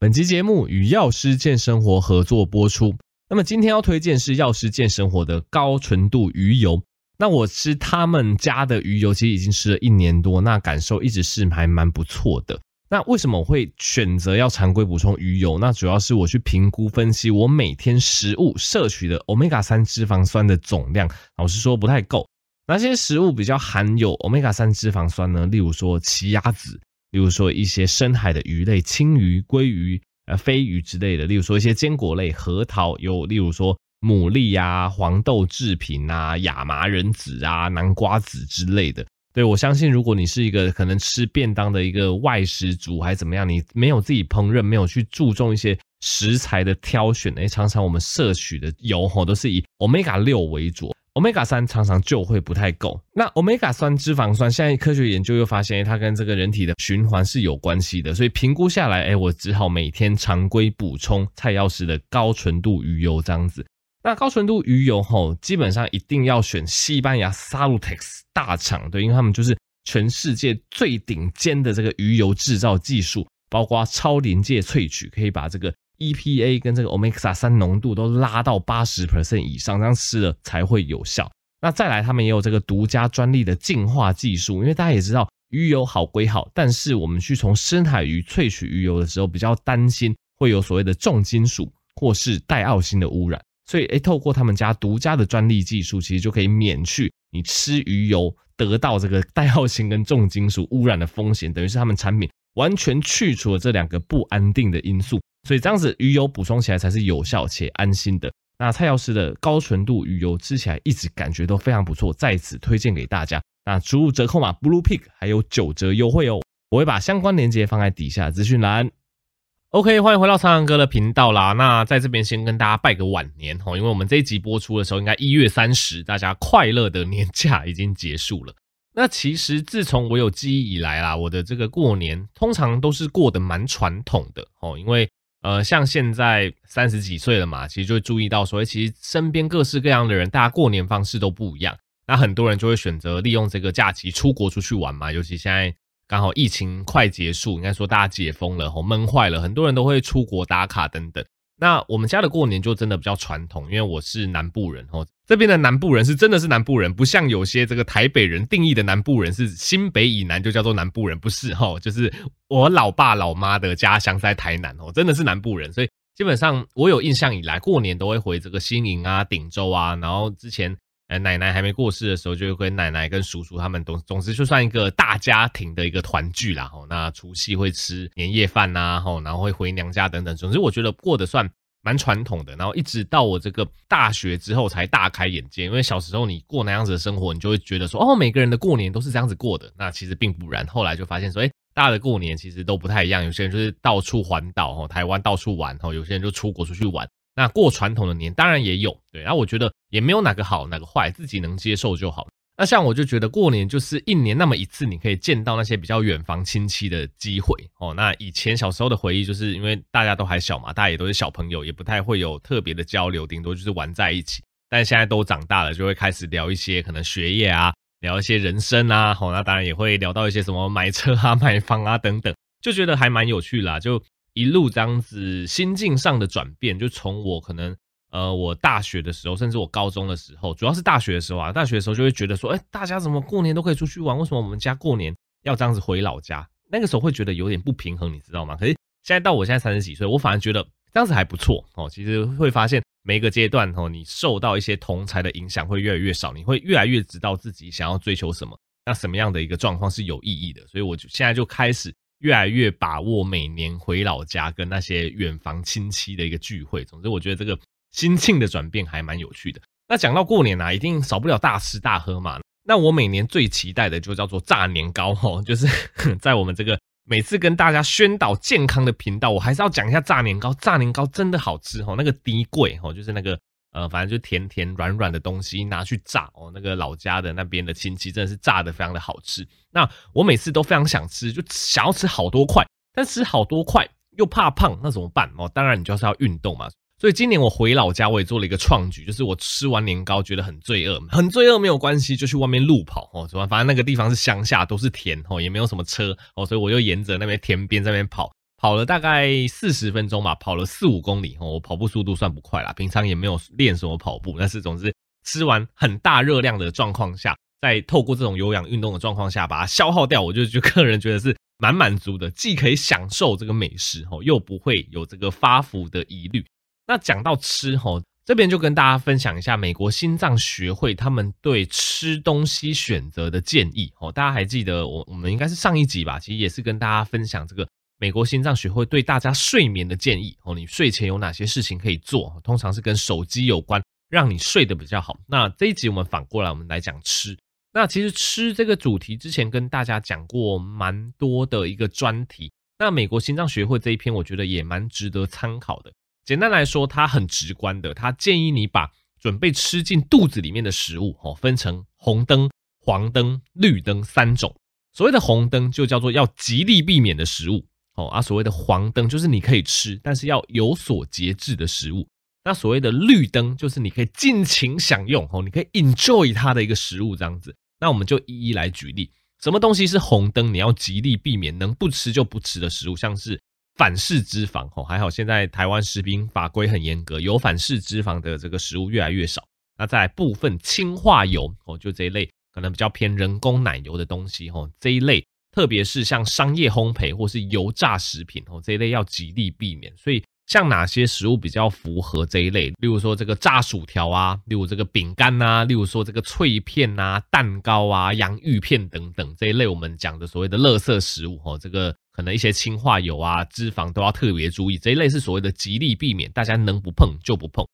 本期节目与药师健生活合作播出。那么今天要推荐是药师健生活的高纯度鱼油。那我吃他们家的鱼油，其实已经吃了一年多，那感受一直是还蛮不错的。那为什么我会选择要常规补充鱼油？那主要是我去评估分析我每天食物摄取的欧米伽三脂肪酸的总量，老实说不太够。哪些食物比较含有欧米伽三脂肪酸呢？例如说奇亚籽。例如说一些深海的鱼类，青鱼、鲑鱼、呃飞鱼之类的；例如说一些坚果类，核桃；有例如说牡蛎啊、黄豆制品啊、亚麻仁籽啊、南瓜籽之类的。对，我相信，如果你是一个可能吃便当的一个外食族，还是怎么样，你没有自己烹饪，没有去注重一些食材的挑选，诶，常常我们摄取的油吼都是以 Omega 六为主。Omega 三常常就会不太够。那 Omega 三脂肪酸，现在科学研究又发现，它跟这个人体的循环是有关系的。所以评估下来，哎，我只好每天常规补充蔡药师的高纯度鱼油这样子。那高纯度鱼油吼，基本上一定要选西班牙 Salutex 大厂，对，因为他们就是全世界最顶尖的这个鱼油制造技术，包括超临界萃取，可以把这个。EPA 跟这个 Omega 三浓度都拉到八十 percent 以上，这样吃了才会有效。那再来，他们也有这个独家专利的净化技术，因为大家也知道鱼油好归好，但是我们去从深海鱼萃取鱼油的时候，比较担心会有所谓的重金属或是带奥辛的污染，所以诶，透过他们家独家的专利技术，其实就可以免去你吃鱼油得到这个带奥辛跟重金属污染的风险，等于是他们产品完全去除了这两个不安定的因素。所以这样子鱼油补充起来才是有效且安心的。那蔡药师的高纯度鱼油吃起来一直感觉都非常不错，在此推荐给大家。那输入折扣码 Blue Pig 还有九折优惠哦。我会把相关链接放在底下资讯栏。OK，欢迎回到苍狼哥的频道啦。那在这边先跟大家拜个晚年哦，因为我们这一集播出的时候应该一月三十，大家快乐的年假已经结束了。那其实自从我有记忆以来啦，我的这个过年通常都是过得蛮传统的哦，因为。呃，像现在三十几岁了嘛，其实就会注意到说，其实身边各式各样的人，大家过年方式都不一样。那很多人就会选择利用这个假期出国出去玩嘛，尤其现在刚好疫情快结束，应该说大家解封了，吼闷坏了，很多人都会出国打卡等等。那我们家的过年就真的比较传统，因为我是南部人哦，这边的南部人是真的是南部人，不像有些这个台北人定义的南部人是新北以南就叫做南部人，不是哈，就是我老爸老妈的家乡在台南哦，真的是南部人，所以基本上我有印象以来，过年都会回这个新营啊、顶洲啊，然后之前呃奶奶还没过世的时候，就会跟奶奶跟叔叔他们总总之就算一个大家庭的一个团聚啦，吼，那除夕会吃年夜饭呐，吼，然后会回娘家等等，总之我觉得过得算。蛮传统的，然后一直到我这个大学之后才大开眼界。因为小时候你过那样子的生活，你就会觉得说，哦，每个人的过年都是这样子过的。那其实并不然。后来就发现说，诶，大家的过年其实都不太一样。有些人就是到处环岛，哦，台湾到处玩，哦，有些人就出国出去玩。那过传统的年当然也有，对。然后我觉得也没有哪个好哪个坏，自己能接受就好。那像我就觉得过年就是一年那么一次，你可以见到那些比较远房亲戚的机会哦。那以前小时候的回忆，就是因为大家都还小嘛，大家也都是小朋友，也不太会有特别的交流，顶多就是玩在一起。但现在都长大了，就会开始聊一些可能学业啊，聊一些人生啊，好，那当然也会聊到一些什么买车啊、买房啊等等，就觉得还蛮有趣啦。就一路这样子心境上的转变，就从我可能。呃，我大学的时候，甚至我高中的时候，主要是大学的时候啊，大学的时候就会觉得说，哎，大家怎么过年都可以出去玩，为什么我们家过年要这样子回老家？那个时候会觉得有点不平衡，你知道吗？可是现在到我现在三十几岁，我反而觉得这样子还不错哦。其实会发现每个阶段哦，你受到一些同才的影响会越来越少，你会越来越知道自己想要追求什么，那什么样的一个状况是有意义的。所以我就现在就开始越来越把握每年回老家跟那些远房亲戚的一个聚会。总之，我觉得这个。心境的转变还蛮有趣的。那讲到过年啊，一定少不了大吃大喝嘛。那我每年最期待的就叫做炸年糕吼，就是在我们这个每次跟大家宣导健康的频道，我还是要讲一下炸年糕。炸年糕真的好吃吼，那个底粿吼，就是那个呃，反正就甜甜软软的东西拿去炸哦。那个老家的那边的亲戚真的是炸的非常的好吃。那我每次都非常想吃，就想要吃好多块，但吃好多块又怕胖，那怎么办哦？当然你就是要运动嘛。所以今年我回老家，我也做了一个创举，就是我吃完年糕觉得很罪恶，很罪恶没有关系，就去外面路跑哦，反正那个地方是乡下，都是田哦，也没有什么车哦，所以我就沿着那边田边在那边跑，跑了大概四十分钟吧，跑了四五公里哦。我跑步速度算不快啦，平常也没有练什么跑步，但是总之吃完很大热量的状况下，在透过这种有氧运动的状况下把它消耗掉，我就就个人觉得是蛮满足的，既可以享受这个美食哦，又不会有这个发福的疑虑。那讲到吃哦，这边就跟大家分享一下美国心脏学会他们对吃东西选择的建议哦。大家还记得我我们应该是上一集吧，其实也是跟大家分享这个。美国心脏学会对大家睡眠的建议哦，你睡前有哪些事情可以做？通常是跟手机有关，让你睡得比较好。那这一集我们反过来，我们来讲吃。那其实吃这个主题之前跟大家讲过蛮多的一个专题。那美国心脏学会这一篇，我觉得也蛮值得参考的。简单来说，它很直观的，它建议你把准备吃进肚子里面的食物哦，分成红灯、黄灯、绿灯三种。所谓的红灯就叫做要极力避免的食物。哦啊，所谓的黄灯就是你可以吃，但是要有所节制的食物。那所谓的绿灯就是你可以尽情享用哦，你可以 enjoy 它的一个食物这样子。那我们就一一来举例，什么东西是红灯？你要极力避免，能不吃就不吃的食物，像是反式脂肪哦。还好现在台湾食品法规很严格，有反式脂肪的这个食物越来越少。那在部分氢化油哦，就这一类可能比较偏人工奶油的东西哦，这一类。特别是像商业烘焙或是油炸食品哦，这一类要极力避免。所以像哪些食物比较符合这一类？例如说这个炸薯条啊，例如这个饼干呐，例如说这个脆片呐、蛋糕啊、洋芋片等等这一类，我们讲的所谓的垃圾食物哦，这个可能一些氢化油啊、脂肪都要特别注意。这一类是所谓的极力避免，大家能不碰就不碰。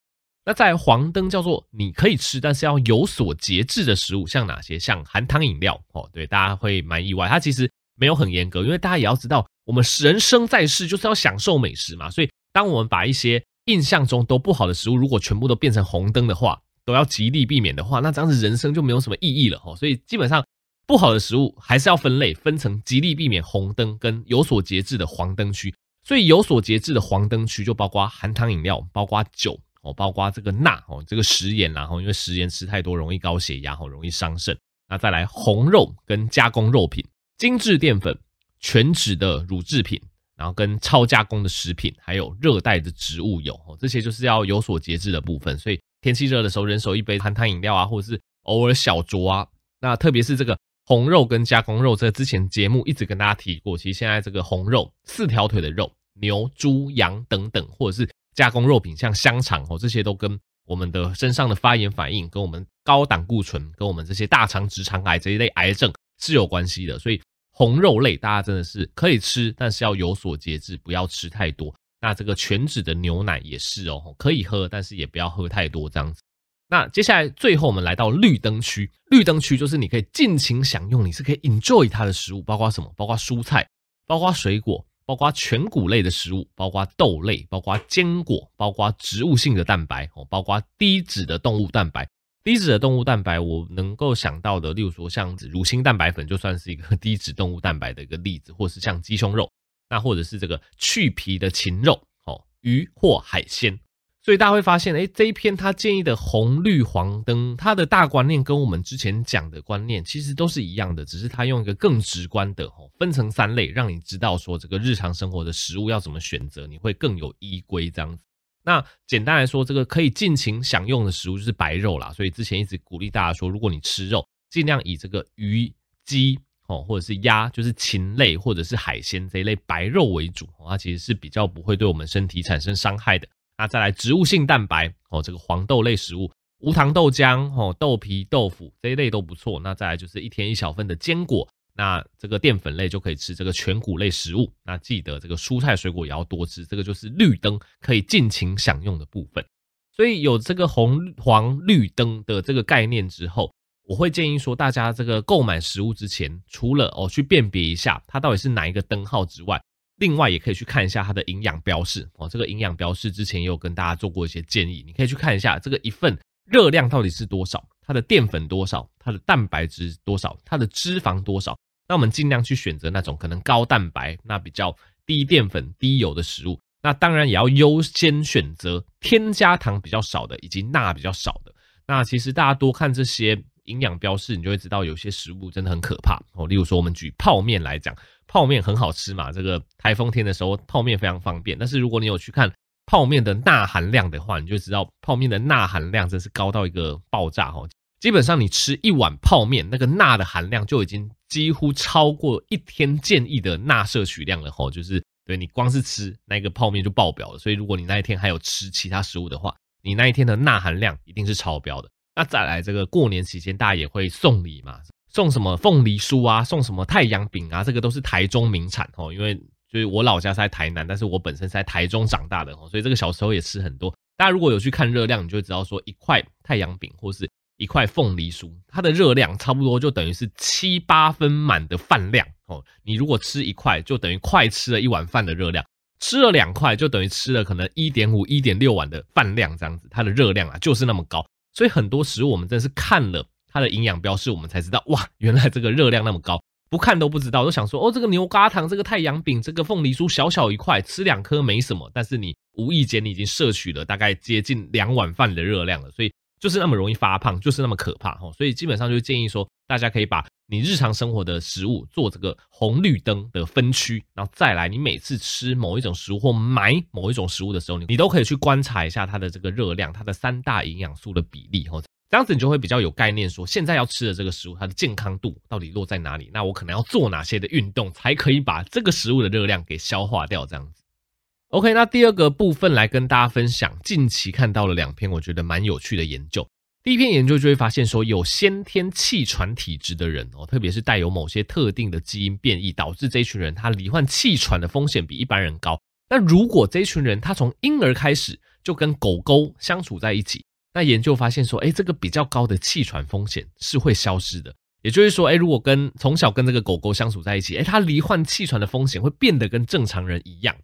那在黄灯叫做你可以吃，但是要有所节制的食物，像哪些？像含糖饮料哦，对，大家会蛮意外，它其实。没有很严格，因为大家也要知道，我们人生在世就是要享受美食嘛。所以，当我们把一些印象中都不好的食物，如果全部都变成红灯的话，都要极力避免的话，那这样子人生就没有什么意义了哈。所以，基本上不好的食物还是要分类，分成极力避免红灯跟有所节制的黄灯区。所以，有所节制的黄灯区就包括含糖饮料，包括酒哦，包括这个钠哦，这个食盐，然后因为食盐吃太多容易高血压，好容易伤肾。那再来红肉跟加工肉品。精致淀粉、全脂的乳制品，然后跟超加工的食品，还有热带的植物油，这些就是要有所节制的部分。所以天气热的时候，人手一杯含糖饮料啊，或者是偶尔小酌啊。那特别是这个红肉跟加工肉，这之前节目一直跟大家提过。其实现在这个红肉，四条腿的肉，牛、猪、羊等等，或者是加工肉品，像香肠哦，这些都跟我们的身上的发炎反应，跟我们高胆固醇，跟我们这些大肠直肠癌这一类癌症。是有关系的，所以红肉类大家真的是可以吃，但是要有所节制，不要吃太多。那这个全脂的牛奶也是哦，可以喝，但是也不要喝太多这样子。那接下来最后我们来到绿灯区，绿灯区就是你可以尽情享用，你是可以 enjoy 它的食物，包括什么？包括蔬菜，包括水果，包括全谷类的食物，包括豆类，包括坚果，包括植物性的蛋白哦，包括低脂的动物蛋白。低脂的动物蛋白，我能够想到的，例如说像乳清蛋白粉，就算是一个 低脂动物蛋白的一个例子，或是像鸡胸肉，那或者是这个去皮的禽肉，哦，鱼或海鲜。所以大家会发现，诶，这一篇他建议的红绿黄灯，它的大观念跟我们之前讲的观念其实都是一样的，只是他用一个更直观的，哦，分成三类，让你知道说这个日常生活的食物要怎么选择，你会更有依归这样子。那简单来说，这个可以尽情享用的食物就是白肉啦。所以之前一直鼓励大家说，如果你吃肉，尽量以这个鱼、鸡哦，或者是鸭，就是禽类或者是海鲜这一类白肉为主，它其实是比较不会对我们身体产生伤害的。那再来植物性蛋白哦，这个黄豆类食物，无糖豆浆哦，豆皮、豆腐这一类都不错。那再来就是一天一小份的坚果。那这个淀粉类就可以吃这个全谷类食物，那记得这个蔬菜水果也要多吃，这个就是绿灯可以尽情享用的部分。所以有这个红黄绿灯的这个概念之后，我会建议说，大家这个购买食物之前，除了哦去辨别一下它到底是哪一个灯号之外，另外也可以去看一下它的营养标示哦。这个营养标示之前也有跟大家做过一些建议，你可以去看一下这个一份热量到底是多少，它的淀粉多少，它的蛋白质多少，它的脂肪多少。那我们尽量去选择那种可能高蛋白、那比较低淀粉、低油的食物。那当然也要优先选择添加糖比较少的，以及钠比较少的。那其实大家多看这些营养标示，你就会知道有些食物真的很可怕哦。例如说，我们举泡面来讲，泡面很好吃嘛，这个台风天的时候泡面非常方便。但是如果你有去看泡面的钠含量的话，你就知道泡面的钠含量真是高到一个爆炸哦。基本上你吃一碗泡面，那个钠的含量就已经几乎超过一天建议的钠摄取量了吼，就是对你光是吃那个泡面就爆表了。所以如果你那一天还有吃其他食物的话，你那一天的钠含量一定是超标的。那再来这个过年期间，大家也会送礼嘛，送什么凤梨酥啊，送什么太阳饼啊，这个都是台中名产哦。因为就是我老家是在台南，但是我本身是在台中长大的哦，所以这个小时候也吃很多。大家如果有去看热量，你就会知道说一块太阳饼或是。一块凤梨酥，它的热量差不多就等于是七八分满的饭量哦。你如果吃一块，就等于快吃了一碗饭的热量；吃了两块，就等于吃了可能一点五、一点六碗的饭量这样子。它的热量啊，就是那么高。所以很多食物我们真的是看了它的营养标示，我们才知道哇，原来这个热量那么高。不看都不知道，都想说哦，这个牛轧糖、这个太阳饼、这个凤梨酥小小一块，吃两颗没什么。但是你无意间你已经摄取了大概接近两碗饭的热量了，所以。就是那么容易发胖，就是那么可怕哈，所以基本上就建议说，大家可以把你日常生活的食物做这个红绿灯的分区，然后再来，你每次吃某一种食物或买某一种食物的时候，你你都可以去观察一下它的这个热量，它的三大营养素的比例哈，这样子你就会比较有概念，说现在要吃的这个食物它的健康度到底落在哪里，那我可能要做哪些的运动才可以把这个食物的热量给消化掉，这样子。OK，那第二个部分来跟大家分享，近期看到了两篇我觉得蛮有趣的研究。第一篇研究就会发现说，有先天气喘体质的人哦，特别是带有某些特定的基因变异，导致这群人他罹患气喘的风险比一般人高。那如果这群人他从婴儿开始就跟狗狗相处在一起，那研究发现说，诶，这个比较高的气喘风险是会消失的。也就是说，诶，如果跟从小跟这个狗狗相处在一起，诶，他罹患气喘的风险会变得跟正常人一样。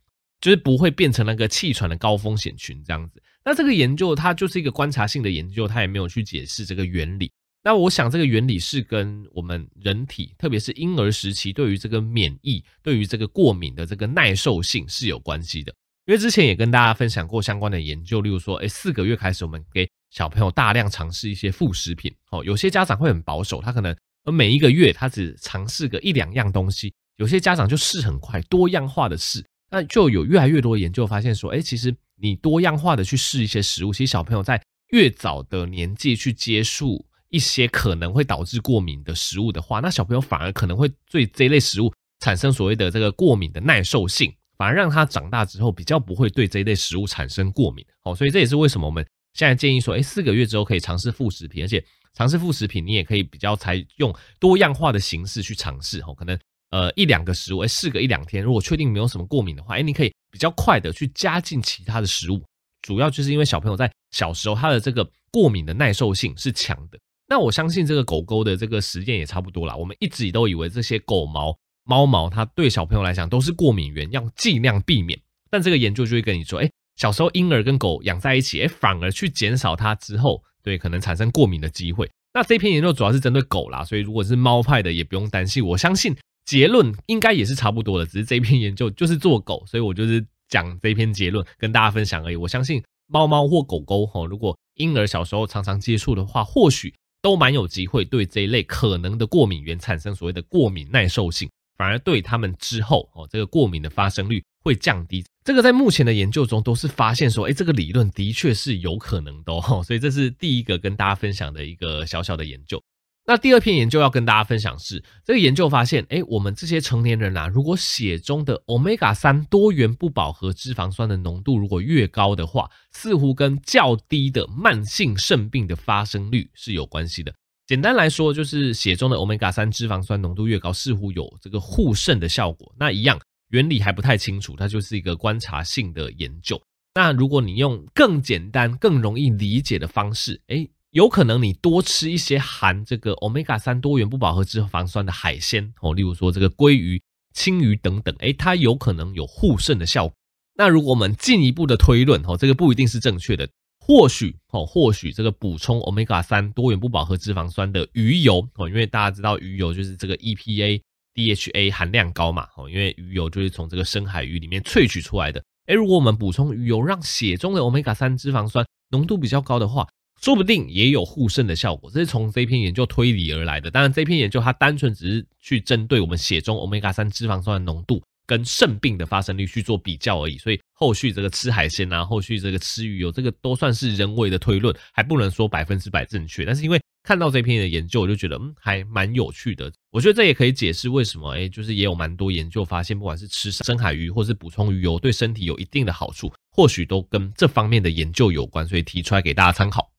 就是不会变成那个气喘的高风险群这样子。那这个研究它就是一个观察性的研究，它也没有去解释这个原理。那我想这个原理是跟我们人体，特别是婴儿时期对于这个免疫、对于这个过敏的这个耐受性是有关系的。因为之前也跟大家分享过相关的研究，例如说，诶，四个月开始我们给小朋友大量尝试一些副食品。哦，有些家长会很保守，他可能每一个月他只尝试个一两样东西。有些家长就试很快，多样化的试。那就有越来越多研究发现说，哎，其实你多样化的去试一些食物，其实小朋友在越早的年纪去接触一些可能会导致过敏的食物的话，那小朋友反而可能会对这一类食物产生所谓的这个过敏的耐受性，反而让他长大之后比较不会对这一类食物产生过敏。好，所以这也是为什么我们现在建议说，哎，四个月之后可以尝试副食品，而且尝试副食品你也可以比较采用多样化的形式去尝试，哦，可能。呃，一两个食物，哎，试个一两天，如果确定没有什么过敏的话，哎，你可以比较快的去加进其他的食物。主要就是因为小朋友在小时候他的这个过敏的耐受性是强的。那我相信这个狗狗的这个实验也差不多啦。我们一直都以为这些狗毛、猫毛，它对小朋友来讲都是过敏源，要尽量避免。但这个研究就会跟你说，哎，小时候婴儿跟狗养在一起，哎，反而去减少它之后，对，可能产生过敏的机会。那这篇研究主要是针对狗啦，所以如果是猫派的也不用担心。我相信。结论应该也是差不多的，只是这篇研究就是做狗，所以我就是讲这篇结论跟大家分享而已。我相信猫猫或狗狗哈，如果婴儿小时候常常接触的话，或许都蛮有机会对这一类可能的过敏源产生所谓的过敏耐受性，反而对他们之后哦这个过敏的发生率会降低。这个在目前的研究中都是发现说，哎，这个理论的确是有可能的哦，所以这是第一个跟大家分享的一个小小的研究。那第二篇研究要跟大家分享是，这个研究发现，诶，我们这些成年人啊，如果血中的 Omega 三多元不饱和脂肪酸的浓度如果越高的话，似乎跟较低的慢性肾病的发生率是有关系的。简单来说，就是血中的 Omega 三脂肪酸浓度越高，似乎有这个护肾的效果。那一样原理还不太清楚，它就是一个观察性的研究。那如果你用更简单、更容易理解的方式，诶。有可能你多吃一些含这个 Omega 三多元不饱和脂肪酸的海鲜哦，例如说这个鲑鱼、青鱼等等，诶，它有可能有护肾的效果。那如果我们进一步的推论哦，这个不一定是正确的，或许哦，或许这个补充 Omega 三多元不饱和脂肪酸的鱼油哦，因为大家知道鱼油就是这个 EPA、DHA 含量高嘛哦，因为鱼油就是从这个深海鱼里面萃取出来的。诶，如果我们补充鱼油，让血中的 Omega 三脂肪酸浓度比较高的话，说不定也有护肾的效果。这是从这篇研究推理而来的。当然，这篇研究它单纯只是去针对我们血中欧米伽三脂肪酸的浓度跟肾病的发生率去做比较而已。所以后续这个吃海鲜啊，后续这个吃鱼油，这个都算是人为的推论，还不能说百分之百正确。但是因为看到这篇的研究，我就觉得嗯，还蛮有趣的。我觉得这也可以解释为什么，哎，就是也有蛮多研究发现，不管是吃深海鱼或是补充鱼油，对身体有一定的好处，或许都跟这方面的研究有关，所以提出来给大家参考。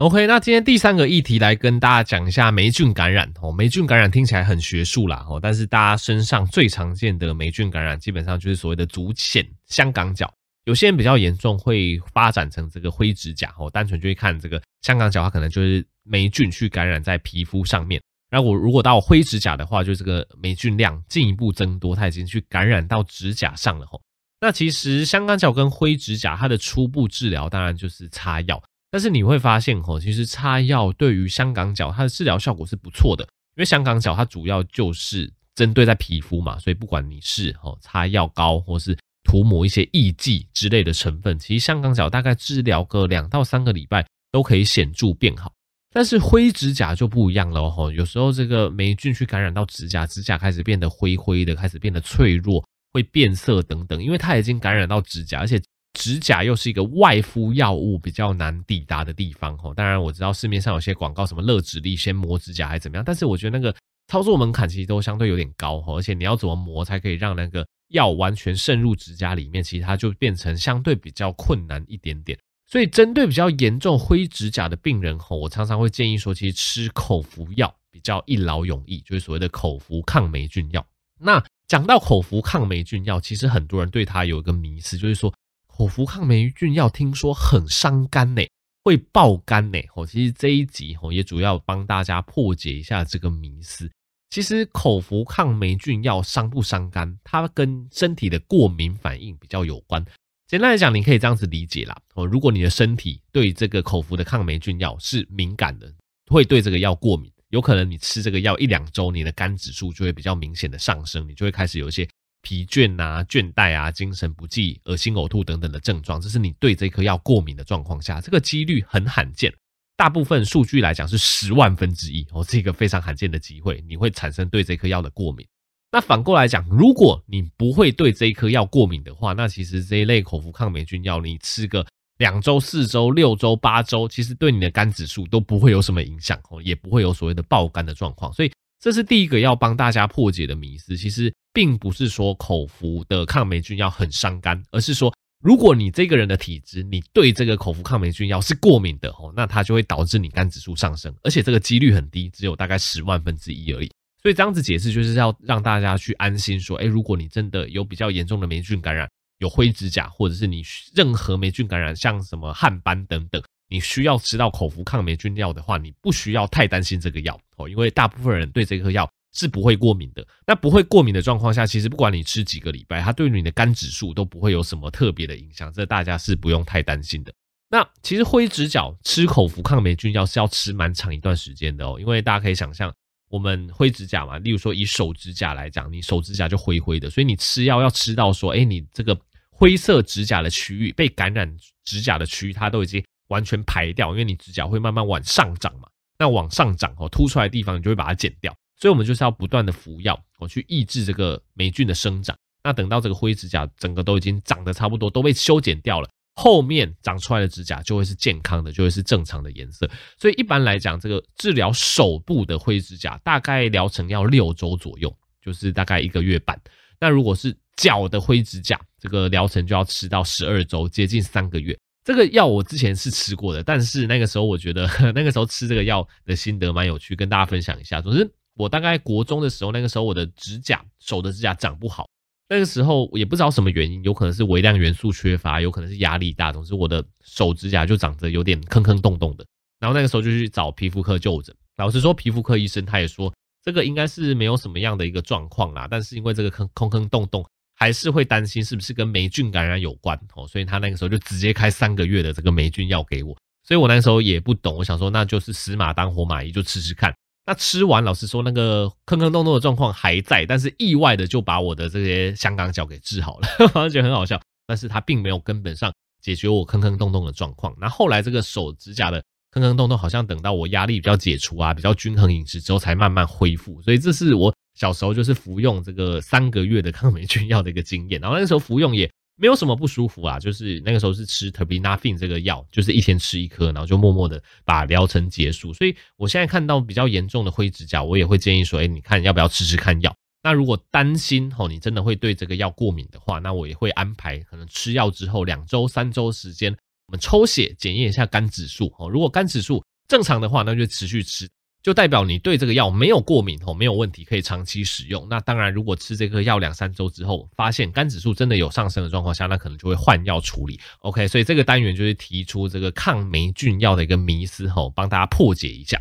OK，那今天第三个议题来跟大家讲一下霉菌感染哦。霉菌感染听起来很学术啦哦，但是大家身上最常见的霉菌感染，基本上就是所谓的足癣、香港脚。有些人比较严重，会发展成这个灰指甲哦。单纯就会看这个香港脚，它可能就是霉菌去感染在皮肤上面。那我如果到灰指甲的话，就这个霉菌量进一步增多，它已经去感染到指甲上了吼。那其实香港脚跟灰指甲，它的初步治疗当然就是擦药。但是你会发现吼，其实擦药对于香港脚它的治疗效果是不错的，因为香港脚它主要就是针对在皮肤嘛，所以不管你是吼擦药膏或是。涂抹一些抑剂之类的成分，其实香港脚大概治疗个两到三个礼拜都可以显著变好。但是灰指甲就不一样了吼，有时候这个霉菌去感染到指甲，指甲开始变得灰灰的，开始变得脆弱，会变色等等，因为它已经感染到指甲，而且指甲又是一个外敷药物比较难抵达的地方吼。当然我知道市面上有些广告什么乐指力先磨指甲还是怎么样，但是我觉得那个操作门槛其实都相对有点高吼，而且你要怎么磨才可以让那个。药完全渗入指甲里面，其实它就变成相对比较困难一点点。所以针对比较严重灰指甲的病人吼，我常常会建议说，其实吃口服药比较一劳永逸，就是所谓的口服抗霉菌药。那讲到口服抗霉菌药，其实很多人对它有一个迷思，就是说口服抗霉菌药听说很伤肝呢，会爆肝呢。吼，其实这一集吼也主要帮大家破解一下这个迷思。其实口服抗霉菌药伤不伤肝，它跟身体的过敏反应比较有关。简单来讲，你可以这样子理解啦。哦，如果你的身体对这个口服的抗霉菌药是敏感的，会对这个药过敏，有可能你吃这个药一两周，你的肝指数就会比较明显的上升，你就会开始有一些疲倦啊、倦怠啊、精神不济、恶心呕吐等等的症状。这是你对这颗药过敏的状况下，这个几率很罕见。大部分数据来讲是十万分之一哦，是一个非常罕见的机会，你会产生对这颗药的过敏。那反过来讲，如果你不会对这一颗药过敏的话，那其实这一类口服抗霉菌药，你吃个两周、四周、六周、八周，其实对你的肝指数都不会有什么影响哦，也不会有所谓的爆肝的状况。所以这是第一个要帮大家破解的迷思。其实并不是说口服的抗霉菌药很伤肝，而是说。如果你这个人的体质，你对这个口服抗霉菌药是过敏的哦，那它就会导致你肝指数上升，而且这个几率很低，只有大概十万分之一而已。所以这样子解释就是要让大家去安心说，诶，如果你真的有比较严重的霉菌感染，有灰指甲，或者是你任何霉菌感染，像什么汗斑等等，你需要吃到口服抗霉菌药的话，你不需要太担心这个药哦，因为大部分人对这颗药。是不会过敏的。那不会过敏的状况下，其实不管你吃几个礼拜，它对你的肝指数都不会有什么特别的影响，这大家是不用太担心的。那其实灰指甲吃口服抗霉菌药是要吃蛮长一段时间的哦，因为大家可以想象，我们灰指甲嘛，例如说以手指甲来讲，你手指甲就灰灰的，所以你吃药要吃到说，哎，你这个灰色指甲的区域被感染指甲的区域，它都已经完全排掉，因为你指甲会慢慢往上长嘛，那往上长哦，凸出来的地方你就会把它剪掉。所以，我们就是要不断的服药，我去抑制这个霉菌的生长。那等到这个灰指甲整个都已经长得差不多，都被修剪掉了，后面长出来的指甲就会是健康的，就会是正常的颜色。所以，一般来讲，这个治疗手部的灰指甲大概疗程要六周左右，就是大概一个月半。那如果是脚的灰指甲，这个疗程就要吃到十二周，接近三个月。这个药我之前是吃过的，但是那个时候我觉得 那个时候吃这个药的心得蛮有趣，跟大家分享一下。总之。我大概国中的时候，那个时候我的指甲，手的指甲长不好。那个时候也不知道什么原因，有可能是微量元素缺乏，有可能是压力大，总之我的手指甲就长得有点坑坑洞洞的。然后那个时候就去找皮肤科就诊，老实说，皮肤科医生他也说这个应该是没有什么样的一个状况啦，但是因为这个坑坑坑洞洞，还是会担心是不是跟霉菌感染有关哦，所以他那个时候就直接开三个月的这个霉菌药给我。所以我那时候也不懂，我想说那就是死马当活马医，就吃吃看。那吃完，老实说，那个坑坑洞洞的状况还在，但是意外的就把我的这些香港脚给治好了，好像觉得很好笑。但是它并没有根本上解决我坑坑洞洞的状况。那后来这个手指甲的坑坑洞洞，好像等到我压力比较解除啊，比较均衡饮食之后才慢慢恢复。所以这是我小时候就是服用这个三个月的抗霉菌药的一个经验。然后那时候服用也没有什么不舒服啊，就是那个时候是吃 t e r b i n a f i n 这个药，就是一天吃一颗，然后就默默的把疗程结束。所以我现在看到比较严重的灰指甲，我也会建议说，哎，你看要不要吃吃看药？那如果担心哦，你真的会对这个药过敏的话，那我也会安排可能吃药之后两周、三周时间，我们抽血检验一下肝指数哦。如果肝指数正常的话，那就持续吃，就代表你对这个药没有过敏哦，没有问题，可以长期使用。那当然，如果吃这个药两三周之后，发现肝指数真的有上升的状况下，那可能就会换药处理。OK，所以这个单元就是提出这个抗霉菌药的一个迷思吼，帮大家破解一下。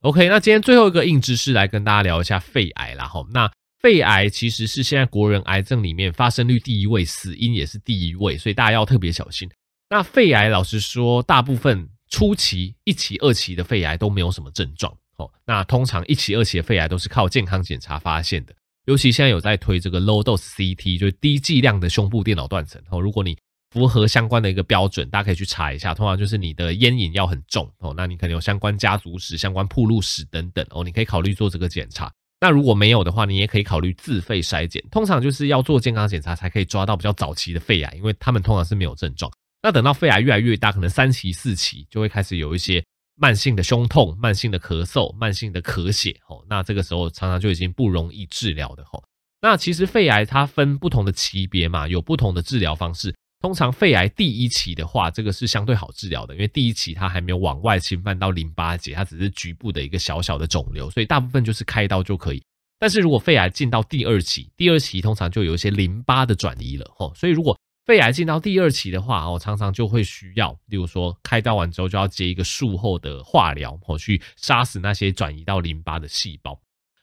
OK，那今天最后一个硬知识来跟大家聊一下肺癌啦吼，那。肺癌其实是现在国人癌症里面发生率第一位，死因也是第一位，所以大家要特别小心。那肺癌老实说，大部分初期一期、二期的肺癌都没有什么症状哦。那通常一期、二期的肺癌都是靠健康检查发现的。尤其现在有在推这个 low dose CT，就是低剂量的胸部电脑断层哦。如果你符合相关的一个标准，大家可以去查一下。通常就是你的烟瘾要很重哦，那你可能有相关家族史、相关暴露史等等哦，你可以考虑做这个检查。那如果没有的话，你也可以考虑自费筛检。通常就是要做健康检查才可以抓到比较早期的肺癌，因为他们通常是没有症状。那等到肺癌越来越大，可能三期、四期就会开始有一些慢性的胸痛、慢性的咳嗽、慢性的咳血。吼，那这个时候常常就已经不容易治疗的。吼，那其实肺癌它分不同的级别嘛，有不同的治疗方式。通常肺癌第一期的话，这个是相对好治疗的，因为第一期它还没有往外侵犯到淋巴结，它只是局部的一个小小的肿瘤，所以大部分就是开刀就可以。但是如果肺癌进到第二期，第二期通常就有一些淋巴的转移了，吼，所以如果肺癌进到第二期的话，哦，常常就会需要，例如说开刀完之后就要接一个术后的化疗，哦，去杀死那些转移到淋巴的细胞。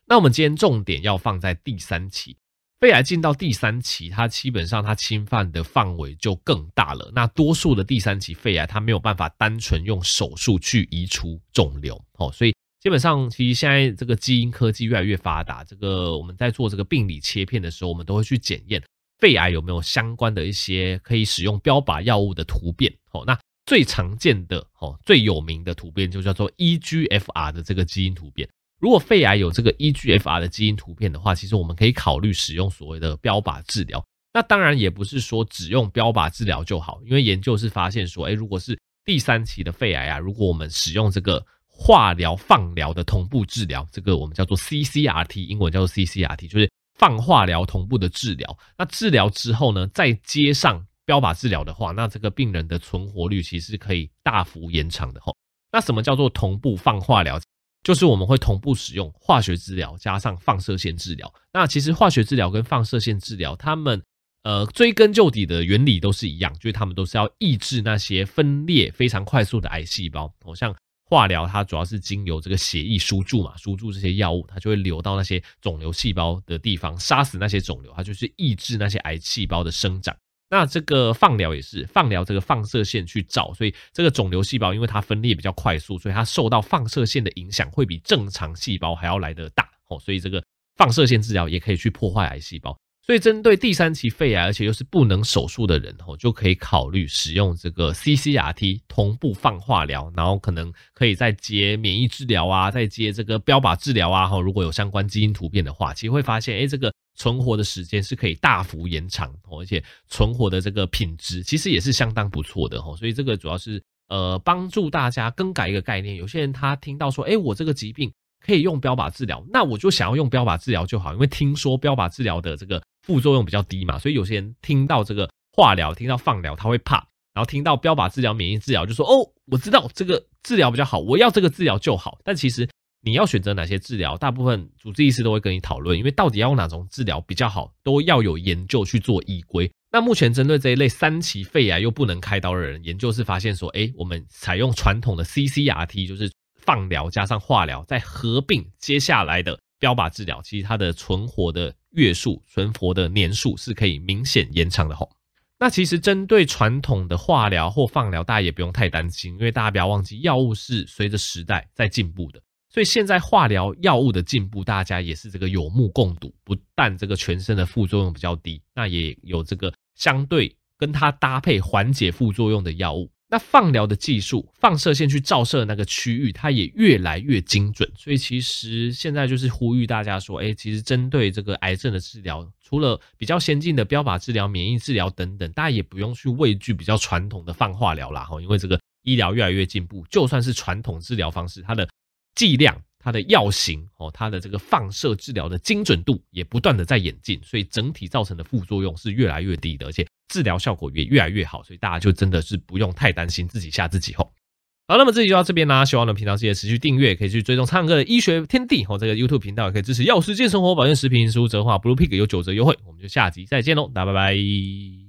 那我们今天重点要放在第三期。肺癌进到第三期，它基本上它侵犯的范围就更大了。那多数的第三期肺癌，它没有办法单纯用手术去移除肿瘤，哦，所以基本上其实现在这个基因科技越来越发达，这个我们在做这个病理切片的时候，我们都会去检验肺癌有没有相关的一些可以使用标靶药物的突变。哦，那最常见的哦，最有名的突变就叫做 EGFR 的这个基因突变。如果肺癌有这个 EGFR 的基因突变的话，其实我们可以考虑使用所谓的标靶治疗。那当然也不是说只用标靶治疗就好，因为研究是发现说，诶，如果是第三期的肺癌啊，如果我们使用这个化疗、放疗的同步治疗，这个我们叫做 CCRT，英文叫做 CCRT，就是放化疗同步的治疗。那治疗之后呢，再接上标靶治疗的话，那这个病人的存活率其实可以大幅延长的吼。那什么叫做同步放化疗？就是我们会同步使用化学治疗加上放射线治疗。那其实化学治疗跟放射线治疗，它们呃追根究底的原理都是一样，就是它们都是要抑制那些分裂非常快速的癌细胞。哦，像化疗它主要是经由这个血液输注嘛，输注这些药物，它就会流到那些肿瘤细胞的地方，杀死那些肿瘤，它就是抑制那些癌细胞的生长。那这个放疗也是放疗，这个放射线去照，所以这个肿瘤细胞因为它分裂比较快速，所以它受到放射线的影响会比正常细胞还要来得大哦，所以这个放射线治疗也可以去破坏癌细胞。所以针对第三期肺癌，而且又是不能手术的人哦，就可以考虑使用这个 CCRT 同步放化疗，然后可能可以再接免疫治疗啊，再接这个标靶治疗啊。哈，如果有相关基因突变的话，其实会发现，哎，这个。存活的时间是可以大幅延长，而且存活的这个品质其实也是相当不错的，所以这个主要是呃帮助大家更改一个概念。有些人他听到说，哎，我这个疾病可以用标靶治疗，那我就想要用标靶治疗就好，因为听说标靶治疗的这个副作用比较低嘛，所以有些人听到这个化疗、听到放疗他会怕，然后听到标靶治疗、免疫治疗就说，哦，我知道这个治疗比较好，我要这个治疗就好，但其实。你要选择哪些治疗？大部分主治医师都会跟你讨论，因为到底要用哪种治疗比较好，都要有研究去做依归。那目前针对这一类三期肺癌又不能开刀的人，研究是发现说，哎，我们采用传统的 CCRT，就是放疗加上化疗，再合并接下来的标靶治疗，其实它的存活的月数、存活的年数是可以明显延长的吼。那其实针对传统的化疗或放疗，大家也不用太担心，因为大家不要忘记，药物是随着时代在进步的。所以现在化疗药物的进步，大家也是这个有目共睹。不但这个全身的副作用比较低，那也有这个相对跟它搭配缓解副作用的药物。那放疗的技术，放射线去照射那个区域，它也越来越精准。所以其实现在就是呼吁大家说，哎，其实针对这个癌症的治疗，除了比较先进的标靶治疗、免疫治疗等等，大家也不用去畏惧比较传统的放化疗啦。哈，因为这个医疗越来越进步，就算是传统治疗方式，它的剂量、它的药型哦，它的这个放射治疗的精准度也不断的在演进，所以整体造成的副作用是越来越低的，而且。治疗效果也越来越好，所以大家就真的是不用太担心自己吓自己吼。好，那么这集就到这边啦，希望我们频道记得持续订阅，可以去追踪唱歌的医学天地吼，这个 YouTube 频道也可以支持药师健生活保健食品输入折话 Blue Pig 有九折优惠，我们就下集再见喽，大家拜拜。